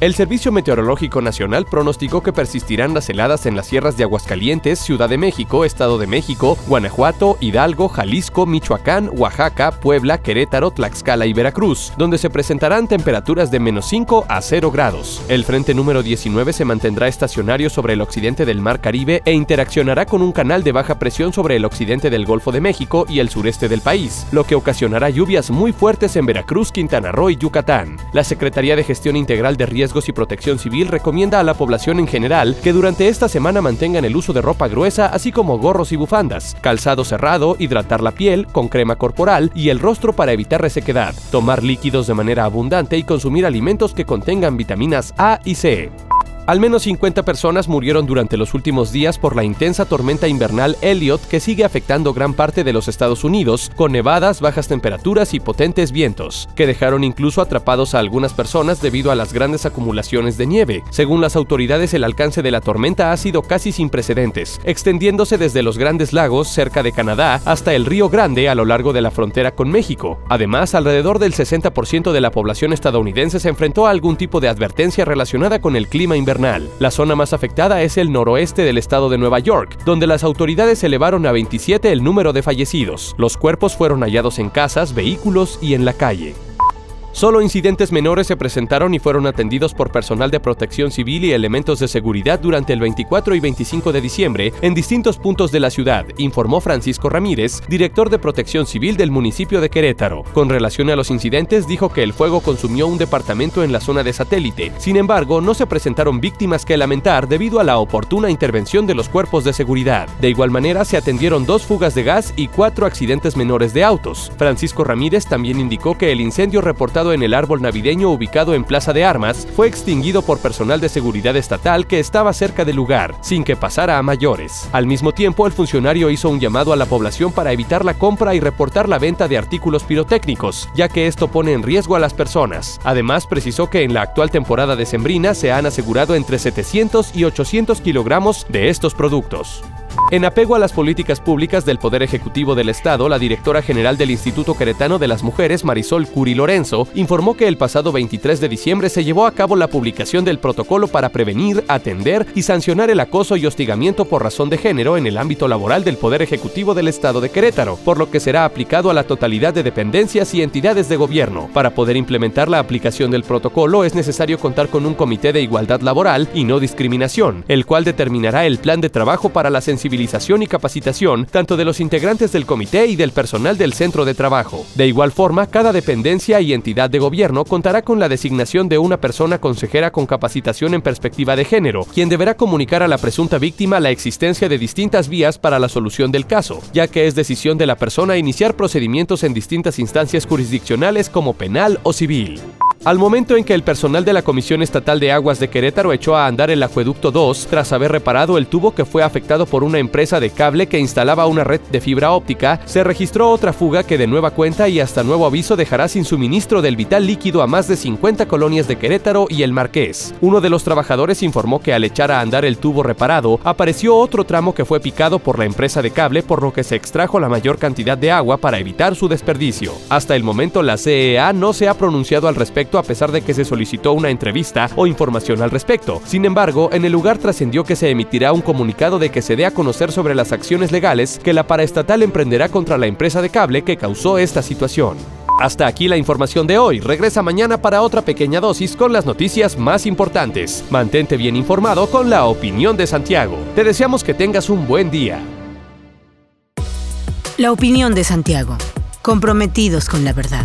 El Servicio Meteorológico Nacional pronosticó que persistirán las heladas en las sierras de Aguascalientes, Ciudad de México, Estado de México, Guanajuato, Hidalgo, Jalisco, Michoacán, Oaxaca, Puebla, Querétaro, Tlaxcala y Veracruz, donde se presentarán temperaturas de menos 5 a 0 grados. El frente número 19 se mantendrá estacionario sobre el occidente del Mar Caribe e interaccionará con un canal de baja presión sobre el occidente del Golfo de México y el sureste del país, lo que ocasionará lluvias muy fuertes en Veracruz, Quintana Roo y Yucatán. La Secretaría de Gestión Integral de Riesgos y Protección Civil recomienda a la población en general que durante esta semana mantengan el uso de ropa gruesa, así como gorros y bufandas, calzado cerrado, hidratar la piel con crema corporal y el rostro para evitar resequedad, tomar líquidos de manera abundante y consumir alimentos que contengan vitaminas A y C. Al menos 50 personas murieron durante los últimos días por la intensa tormenta invernal Elliot que sigue afectando gran parte de los Estados Unidos, con nevadas, bajas temperaturas y potentes vientos, que dejaron incluso atrapados a algunas personas debido a las grandes acumulaciones de nieve. Según las autoridades, el alcance de la tormenta ha sido casi sin precedentes, extendiéndose desde los grandes lagos cerca de Canadá hasta el Río Grande a lo largo de la frontera con México. Además, alrededor del 60% de la población estadounidense se enfrentó a algún tipo de advertencia relacionada con el clima invernal la zona más afectada es el noroeste del estado de Nueva York, donde las autoridades elevaron a 27 el número de fallecidos. Los cuerpos fueron hallados en casas, vehículos y en la calle. Solo incidentes menores se presentaron y fueron atendidos por personal de protección civil y elementos de seguridad durante el 24 y 25 de diciembre en distintos puntos de la ciudad, informó Francisco Ramírez, director de protección civil del municipio de Querétaro. Con relación a los incidentes, dijo que el fuego consumió un departamento en la zona de satélite. Sin embargo, no se presentaron víctimas que lamentar debido a la oportuna intervención de los cuerpos de seguridad. De igual manera, se atendieron dos fugas de gas y cuatro accidentes menores de autos. Francisco Ramírez también indicó que el incendio reportado en el árbol navideño ubicado en Plaza de Armas fue extinguido por personal de seguridad estatal que estaba cerca del lugar, sin que pasara a mayores. Al mismo tiempo, el funcionario hizo un llamado a la población para evitar la compra y reportar la venta de artículos pirotécnicos, ya que esto pone en riesgo a las personas. Además, precisó que en la actual temporada de sembrina se han asegurado entre 700 y 800 kilogramos de estos productos. En apego a las políticas públicas del Poder Ejecutivo del Estado, la directora general del Instituto Queretano de las Mujeres, Marisol Curi Lorenzo, informó que el pasado 23 de diciembre se llevó a cabo la publicación del protocolo para prevenir, atender y sancionar el acoso y hostigamiento por razón de género en el ámbito laboral del Poder Ejecutivo del Estado de Querétaro, por lo que será aplicado a la totalidad de dependencias y entidades de gobierno. Para poder implementar la aplicación del protocolo es necesario contar con un comité de igualdad laboral y no discriminación, el cual determinará el plan de trabajo para la sensibilización y capacitación tanto de los integrantes del comité y del personal del centro de trabajo. De igual forma, cada dependencia y entidad de gobierno contará con la designación de una persona consejera con capacitación en perspectiva de género, quien deberá comunicar a la presunta víctima la existencia de distintas vías para la solución del caso, ya que es decisión de la persona iniciar procedimientos en distintas instancias jurisdiccionales como penal o civil. Al momento en que el personal de la Comisión Estatal de Aguas de Querétaro echó a andar el acueducto 2 tras haber reparado el tubo que fue afectado por una empresa de cable que instalaba una red de fibra óptica, se registró otra fuga que de nueva cuenta y hasta nuevo aviso dejará sin suministro del vital líquido a más de 50 colonias de Querétaro y el Marqués. Uno de los trabajadores informó que al echar a andar el tubo reparado, apareció otro tramo que fue picado por la empresa de cable por lo que se extrajo la mayor cantidad de agua para evitar su desperdicio. Hasta el momento la CEA no se ha pronunciado al respecto a pesar de que se solicitó una entrevista o información al respecto. Sin embargo, en el lugar trascendió que se emitirá un comunicado de que se dé a conocer sobre las acciones legales que la paraestatal emprenderá contra la empresa de cable que causó esta situación. Hasta aquí la información de hoy. Regresa mañana para otra pequeña dosis con las noticias más importantes. Mantente bien informado con la opinión de Santiago. Te deseamos que tengas un buen día. La opinión de Santiago. Comprometidos con la verdad.